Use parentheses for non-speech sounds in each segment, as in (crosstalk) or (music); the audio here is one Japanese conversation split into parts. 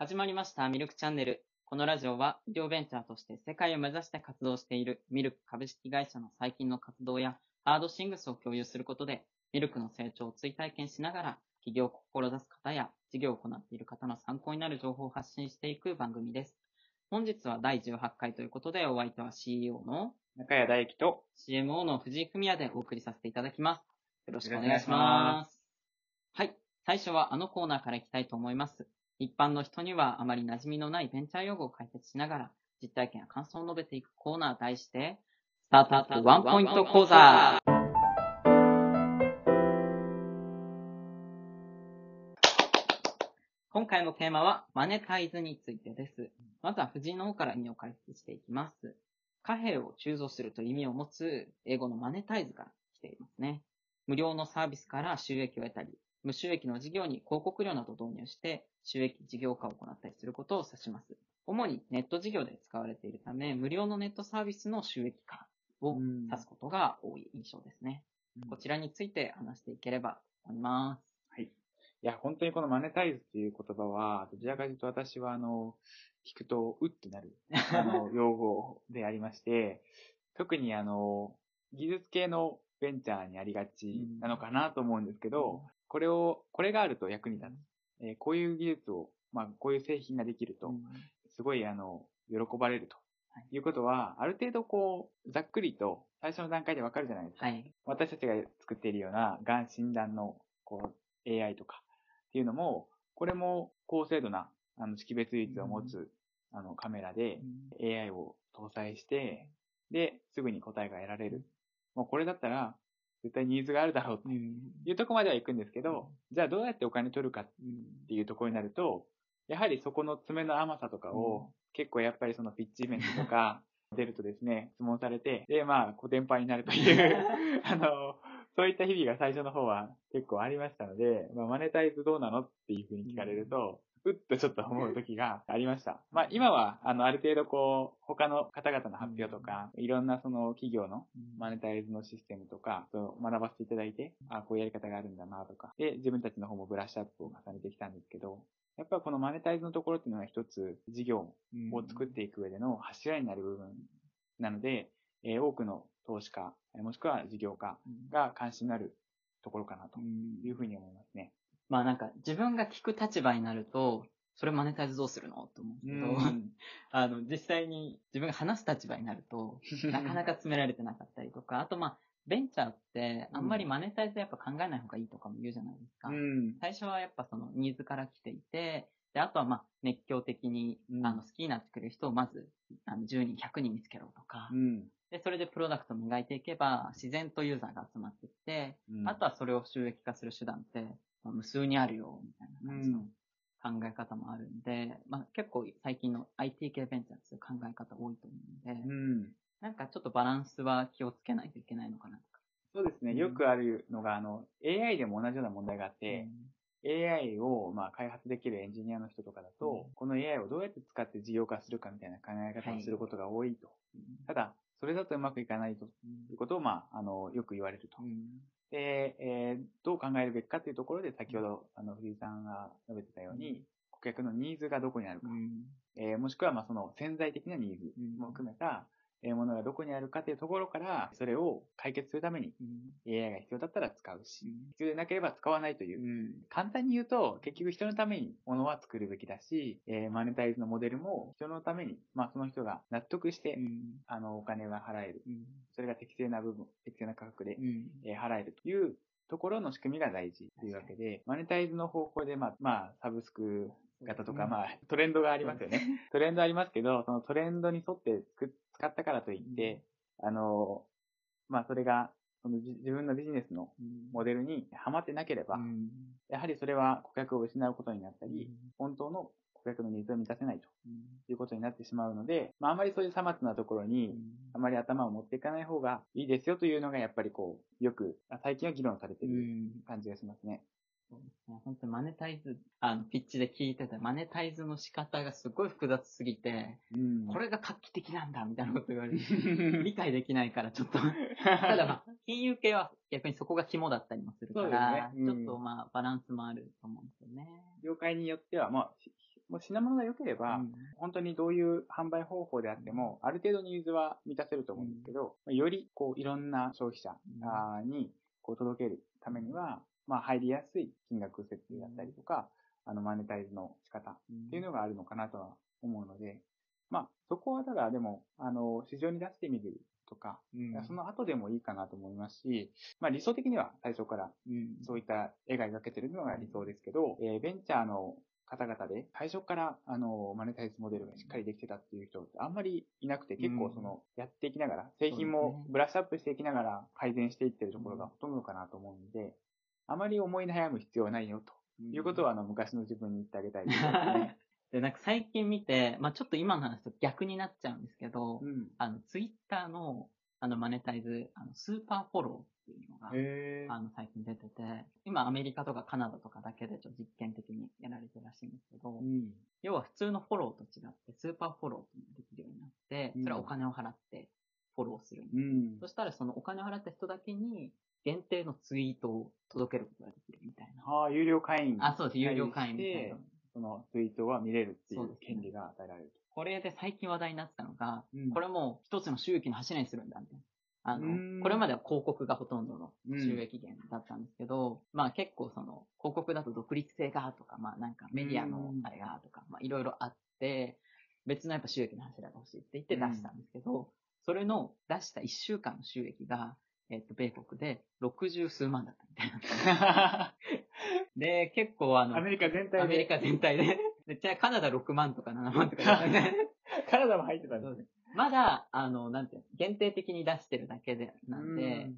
始まりました、ミルクチャンネル。このラジオは、医療ベンチャーとして世界を目指して活動しているミルク株式会社の最近の活動や、ハードシングスを共有することで、ミルクの成長を追体験しながら、起業を志す方や、事業を行っている方の参考になる情報を発信していく番組です。本日は第18回ということで、お相手は CEO の中谷大樹と、CMO の藤井文也でお送りさせていただきます。よろしくお願いしよろしくお願いします。はい。最初はあのコーナーからいきたいと思います。一般の人にはあまり馴染みのないベンチャー用語を解説しながら、実体験や感想を述べていくコーナー題して、スタートアップワンポイント講座今回のテーマは、マネタイズについてです。まずは藤井の方から意味を解説していきます。貨幣を鋳造するという意味を持つ英語のマネタイズから来ていますね。無料のサービスから収益を得たり、無収益の事業に広告料などを導入して収益事業化を行ったりすることを指します。主にネット事業で使われているため、無料のネットサービスの収益化をうん指すことが多い印象ですね。こちらについて話していければと思います。いや、本当にこのマネタイズっていう言葉は、どちらかというと私は、あの、聞くと、うってなる、あの、(laughs) 用語でありまして、特にあの、技術系のベンチャーにありがちなのかなと思うんですけど、これを、これがあると役に立つ。えーこういう技術を、まあ、こういう製品ができると、すごい、あの、喜ばれると。はいいうことは、ある程度こう、ざっくりと最初の段階でわかるじゃないですか。はい。私たちが作っているような、がん診断の、こう、AI とかっていうのも、これも高精度な、あの、識別率を持つ、あの、カメラで AI を搭載して、で、すぐに答えが得られる。もうこれだったら、絶対ニーズがあるだろうと。いうところまでは行くんですけど、じゃあどうやってお金取るかっていうところになると、やはりそこの爪の甘さとかを、結構やっぱりそのピッチイベントとか (laughs) 出るとですね、質問されて、で、まあ、コテンパンになるという、(laughs) あの、そういった日々が最初の方は結構ありましたので、まあ、マネタイズどうなのっていうふうに聞かれると、うっとちょっと思う時がありました。まあ今は、あの、ある程度こう、他の方々の発表とか、いろんなその企業のマネタイズのシステムとか、学ばせていただいて、あこういうやり方があるんだなとか、で、自分たちの方もブラッシュアップを重ねてきたんですけど、やっぱりこのマネタイズのところっていうのは一つ事業を作っていく上での柱になる部分なので、えー多くの投資家、えーもしくは事業家が関心のあるところかなというふうに思いますね。まあなんか自分が聞く立場になると、それマネタイズどうするの？と思うんですけど、(laughs) あの、実際に自分が話す立場になると、(laughs) なかなか詰められてなかったりとか、あとまあ、ベンチャーってあんまりマネタイズやっぱ考えない方がいいとかも言うじゃないですか。うん。最初はやっぱそのニーズから来ていて、で、あとはまあ熱狂的に、うんあの好きになってくれる人をまずあの10人、100人見つけろとか、うん。で、それでプロダクトを磨いていけば自然とユーザーが集まってきて、うんあとはそれを収益化する手段って、まあ無数にあるよ、みたいな感じの考え方もあるんで、まあ結構最近の IT 系ベンチャーっていう考え方多いと思うので、うん。なんかちょっとバランスは気をつけないといけないのかなとか。そうですね。うんよくあるのが、あの、AI でも同じような問題があって、AI をまあ開発できるエンジニアの人とかだと、うんこの AI をどうやって使って事業化するかみたいな考え方をすることが多いと。うんただ、それだとうまくいかないということを、まあ、あの、よく言われると。うんで、えーどう考えるべきかというところで、先ほど、あの、藤井さんが述べてたように、顧客のニーズがどこにあるか、えーもしくは、まあ、その潜在的なニーズも含めた、えーものがどこにあるかというところから、それを解決するために AI が必要だったら使うし、必要でなければ使わないという、簡単に言うと、結局人のために物は作るべきだし、えーマネタイズのモデルも人のために、まあその人が納得して、あの、お金が払える。それが適正な部分、適正な価格で、えー払えるというところの仕組みが大事というわけで、マネタイズの方向で、まあ、まあ、サブスク型とか、まあ、トレンドがありますよね。トレンドありますけど、そのトレンドに沿ってつく使ったからといって、あの、まあ、それが、そのじ自分のビジネスのモデルにはまってなければ、やはりそれは顧客を失うことになったり、本当の顧客のニーズを満たせないということになってしまうので、まあ、あまりそういうさまつなところに、あまり頭を持っていかない方がいいですよというのが、やっぱりこう、よく、あ最近は議論されている感じがしますね。マネタイズ、あの、ピッチで聞いてて、マネタイズの仕方がすごい複雑すぎて、うん。これが画期的なんだ、みたいなこと言われて、(laughs) 理解できないから、ちょっと。(laughs) ただまあ、金融系は逆にそこが肝だったりもするから、ね。うん。ちょっとまあ、バランスもあると思うんですよね。業界によっては、まあ、しもう品物が良ければ、うん。本当にどういう販売方法であっても、ある程度ニーズは満たせると思うんですけど、よりこういろんな消費者にこう届けるためには、まあ入りやすい金額設定だったりとか、あのマネタイズの仕方っていうのがあるのかなとは思うので、まあそこはただでも、あの、市場に出してみるとか、うん。その後でもいいかなと思いますし、まあ理想的には最初からうん。そういった絵が描けてるのが理想ですけど、えーベンチャーの方々で最初からあのマネタイズモデルがしっかりできてたっていう人ってあんまりいなくて結構そのやっていきながら、製品もブラッシュアップしていきながら改善していってるところがほとんどかなと思うんで、あまり思い悩む必要はないよということはあの昔の自分に言ってあげたいですね。(laughs) で、なんか最近見て、まあちょっと今の話と逆になっちゃうんですけど、うん。あの、ツイッターの、あの、マネタイズ、あの、スーパーフォローっていうのが、あの、最近出てて、今アメリカとかカナダとかだけでちょっと実験的にやられてるらしいんですけど、うん。要は普通のフォローと違って、スーパーフォローっていうのができるようになって、それはお金を払ってフォローするんです。うんそ。したらそのお金を払った人だけに限定のツイートを届けることができるみたいな。ああ、有料会員。あ、そうです。有料会員みたいでな。そのツイートは見れるっていそう権利が与えられるこれで最近話題になってたのが、と。うんこれも一つの収益の柱にするんだみたいな。あの、これまでは広告がほとんどの収益源だったんですけど、まあ結構その、広告だと独立性がとか、まあなんかメディアのあれがとか、まあいろいろあって、別のやっぱ収益の柱が欲しいって言って出したんですけど、それの出した1週間の収益が、えっと、米国で60数万だったみたいな。(laughs) で、結構あの、アメリカ全体で。アメリカ全体で、でじゃあカナダ6万とか7万とかね。(laughs) カナダも入ってたんでそうですまだ、あの、なんていうの、限定的に出してるだけで、なんで、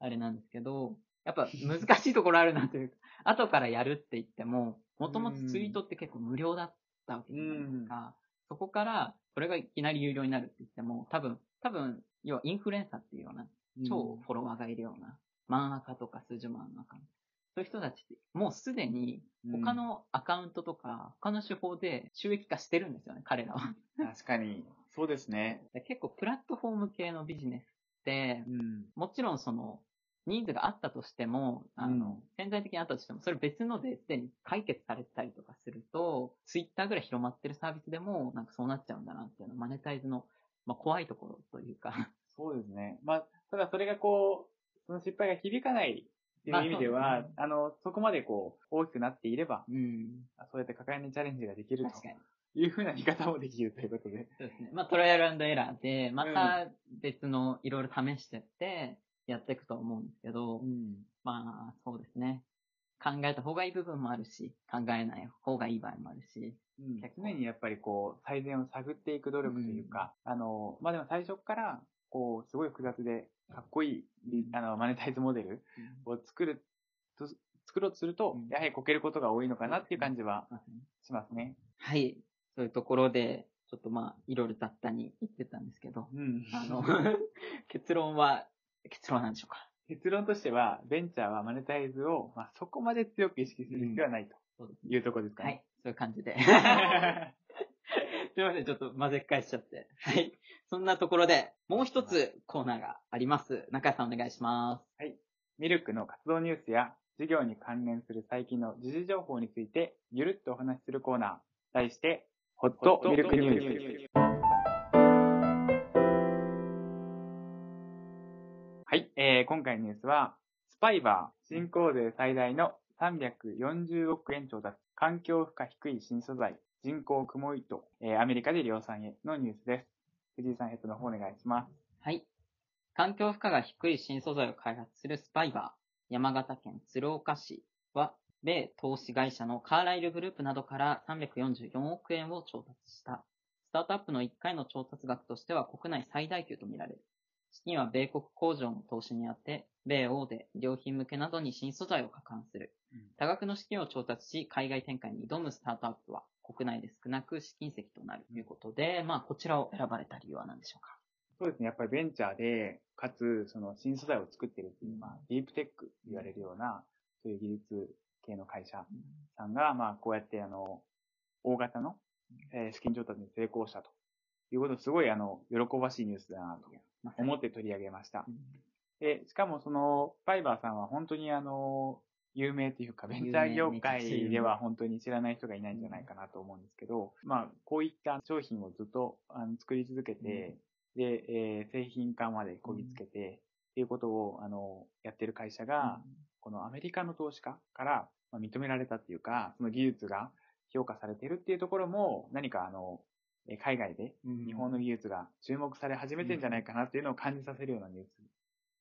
あれなんですけど、やっぱ難しいところあるなというか、(laughs) 後からやるって言っても、もともとツイートって結構無料だったわけじゃないですか。そこから、それがいきなり有料になるって言っても、多分、多分、要はインフルエンサーっていうような、超フォロワーがいるような、漫画家とか数十万のアカウント。そういう人たちって、もうすでに他のアカウントとか、他の手法で収益化してるんですよね、彼らは。うん確かに。そうですね。で結構プラットフォーム系のビジネスって、うん。もちろんその、ニーズがあったとしても、あの、うん潜在的にあったとしても、それ別のですでに解決されてたりとかすると、ツイッターぐらい広まってるサービスでも、なんかそうなっちゃうんだなっていうのは、マネタイズの、まあ、怖いところというか、そうですね。まあ、ただそれがこう、その失敗が響かないっていう意味でまあは、そうですねあの、そこまでこう、大きくなっていれば、うん。そうやって抱えにチャレンジができる確かに。というふうな見方もできるということで。そうですね。まあ、トライアルエラーで、また別のいろいろ試してって、やっていくと思うんですけど、ん。まあ、そうですね。考えた方がいい部分もあるし、考えない方がいい場合もあるし、うん常にやっぱりこう、最善を探っていく努力というか、あの、まあ、でも最初から、こう、すごい複雑で、かっこいいビ、あの、マネタイズモデルを作ると、作ろうとするとうん、やはりこけることが多いのかなっていう感じはしますね。はい。そういうところで、ちょっとまあ、いろいろ雑多に言ってたんですけど、うん。あの、(laughs) 結論は、結論は何でしょうか？結論としては、ベンチャーはマネタイズを、まあ、そこまで強く意識する必要はないというところですかはいね。。そういう感じで。(laughs) すいません、ちょっと混ぜっ返しちゃって。はい。そんなところで、もう一つコーナーがあります。中谷さんお願いします。ミルクの活動ニュースや事業に関連する最近の時事情報についてゆるっとお話しするコーナー。題して、ホットミルクニュース。はい、えー、今回のニュースは、スパイバー、新興税最大の340億円調達、環境負荷低い新素材、人工雲糸、えー、アメリカで量産へのニュースです。藤井さん、ヘッドの方お願いします。はい。環境負荷が低い新素材を開発するスパイバー、山形県鶴岡市は、米投資会社のカーライルグループなどから344億円を調達した。スタートアップの1回の調達額としては国内最大級とみられる。資金は米国工場の投資にあって、米欧で良品向けなどに新素材を加管する。多額の資金を調達し、海外展開に挑むスタートアップは、国内で少なく試金石となるということで、まあ、こちらを選ばれた理由は何でしょうか？そうですね。やっぱりベンチャーで、かつ、その新素材を作ってるっていう、まあ、ディープテックと言われるような、そういう技術系の会社さんが、まあ、こうやって、あの、大型の、えー資金調達に成功したということ、すごい、あの、喜ばしいニュースだなと思って取り上げました。う。ん。で、しかもその、ファイバーさんは本当にあの、有名というか、ベンチャー業界では本当に知らない人がいないんじゃないかなと思うんですけど、まあ、こういった商品をずっとあの作り続けて、で、えー製品化までこぎつけて、っていうことを、あの、やってる会社が、このアメリカの投資家からまあ認められたっていうか、その技術が評価されているっていうところも、何かあの、えー海外で日本の技術が注目され始めてんじゃないかなっていうのを感じさせるようなニュース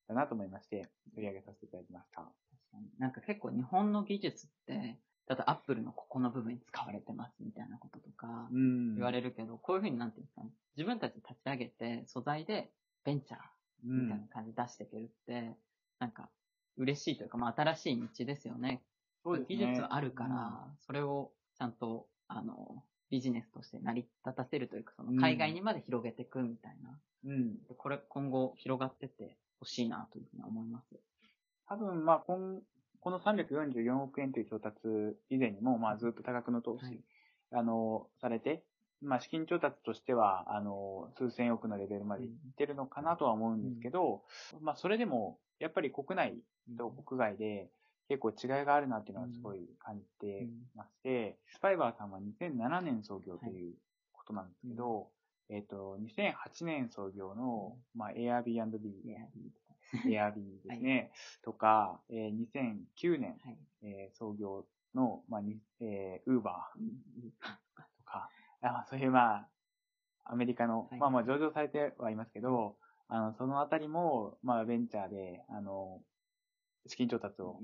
だなと思いまして、取り上げさせていただきました。なんか結構日本の技術って、だとアップルのここの部分に使われてますみたいなこととかうん言われるけど、こういうふうになんていうんですかね、自分たちで立ち上げて素材でベンチャーうみたいなん感じで出していけるって、なんか嬉しいというか、まあ新しい道ですよね。そうですね技術はあるから、それをちゃんと、あの、ビジネスとして成り立たせるというか、その海外にまで広げていくみたいな。うん。でこれ今後広がってってほしいなというふうに思います。多分、まあ、こんこの344億円という調達以前にも、まあ、ずっと多額の投資、はい。あの、されて、まあ、資金調達としては、あの、数千億のレベルまでいってるのかなとは思うんですけど、まあ、それでも、やっぱり国内と国外で結構違いがあるなっていうのはすごい感じてまして、スパイバーさんは2007年創業ということなんですけど、えっ、と、2008年創業の、まあ、Airbnb、いや、いいとかですねすね、とか、えー2009年、はい。えー創業の、まあ、にえー、んいいかとか、あそういうまあ、アメリカの、はい。まあまあ上場されてはいますけど、あの、そのあたりも、まあベンチャーで、あの、資金調達を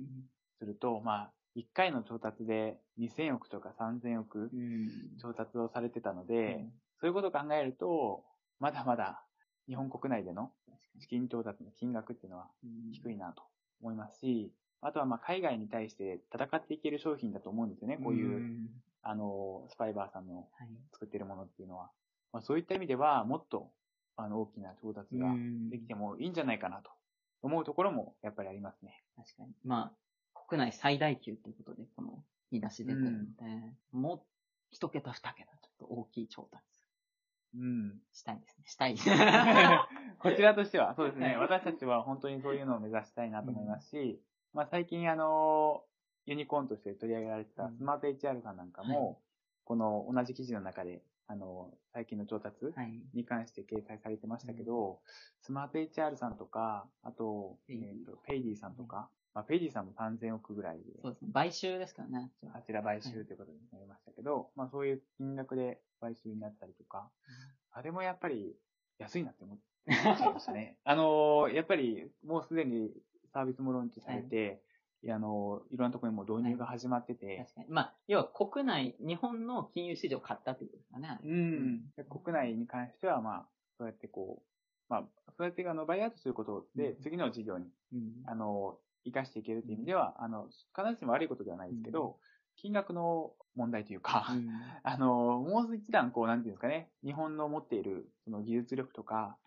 すると、まあ、1回の調達で2000億とか3000億うん。調達をされてたので、そういうことを考えると、まだまだ日本国内での資金調達の金額っていうのは低いなと思いますし、あとはまあ海外に対して戦っていける商品だと思うんですよね。こういう、んあの、スパイバーさんのはい。作ってるものっていうのは。まあ、そういった意味では、もっと、あの、大きな調達がうんできてもいいんじゃないかなと思うところもやっぱりありますね。確かに。まあ、国内最大級ということで、この見出し出てるので、もう一桁二桁、ちょっと大きい調達うん。したいですね。したい。(laughs) (laughs) こちらとしては、そうですね。はい私たちは本当にそういうのを目指したいなと思いますし、まあ最近あの、ユニコーンとして取り上げられてたうんスマート HR さんなんかも、この同じ記事の中で、あの、最近の調達はい。に関して掲載されてましたけど、 SmartHR さんとか、あと、えーと Paidy さんとか、まあ、 Paidy さんも3000億ぐらいで、そうですね。買収ですからね。あちら買収ということになりましたけど、まあそういう金額で買収になったりとか、あれもやっぱり安いなって思っちゃいましたね。(laughs) あのーやっぱりもうすでにサービスもローンチされて、いやあのーいろんなところにもう導入が始まってて、確かに。まあ、要は国内、日本の金融市場を買ったっていうことですかね。うん。で国内に関しては、まあ、そうやってこう、まあ、そうやってあの、バイアウトすることでう、ん次の事業に、うん。あの、活かしていけるという意味では、あの、必ずしも悪いことではないですけど、金額の問題というか、うん (laughs) あの、もう一段、こう、なんていうんですかね、日本の持っている、その技術力とか、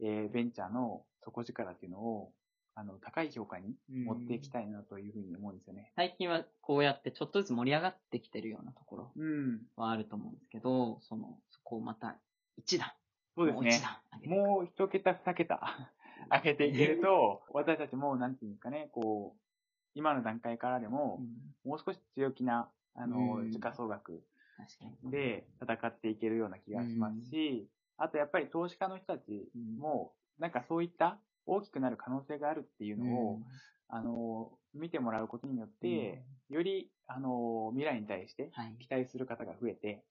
えーベンチャーの底力っていうのを、あの、高い評価に持っていきたいなというふうに思うんですよね。最近はこうやってちょっとずつ盛り上がってきてるようなところうん。はあると思うんですけど、その、そこをまた一段、そうですね。もう一桁、二桁上げていけると、私たちも、なんていうんですかね、こう、今の段階からでもう、んもう少し強気な、あの、うん時価総額。で戦っていけるような気がしますし、あとやっぱり投資家の人たちも、なんかそういった大きくなる可能性があるっていうのを、あの、見てもらうことによって、より、あの、未来に対してはい。期待する方が増えて、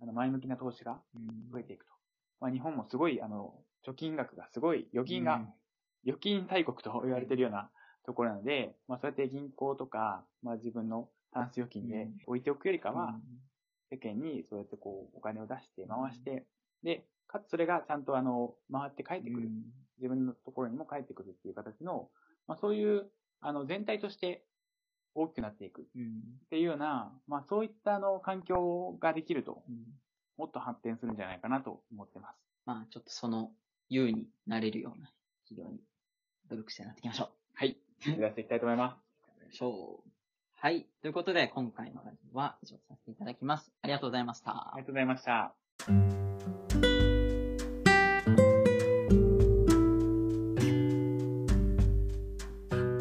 あの、前向きな投資がに。増えていくと。まあ、日本もすごい、あの、貯金額がすごい、預金が、うん。預金大国と言われてるようなところなので、まあ、そうやって銀行とか、まあ、自分のタンス預金で置いておくよりかは、世間にそうやってこう、お金を出して回して、で、かつそれがちゃんとあの、回って帰ってくる。自分のところにも帰ってくるっていう形の、まあ、そういう、あの、全体として大きくなっていく。っていうような、まあ、そういったあの、環境ができると、うん。もっと発展するんじゃないかなと思ってます。まあ、ちょっとその、優になれるような企業に努力してなっていきましょう。はい。目指していきたいと思います。しょう。はい。ということで、今回のラジオは以上させていただきます。ありがとうございましたありが。とうございました。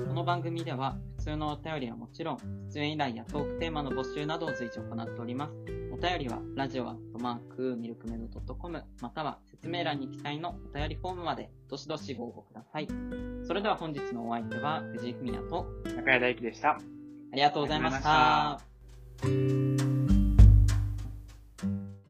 この番番組では、普通のお便りはもちろん、出演依頼やトークテーマの募集などを随時行っております。お便りは、ラジオアットマーク、ミルクメドドットコム、または説明欄に記載のお便りフォームまで、どしどしご応募ください。それでは本日のお相手は、藤井文也と、中谷大輝でした。ありがとうございました。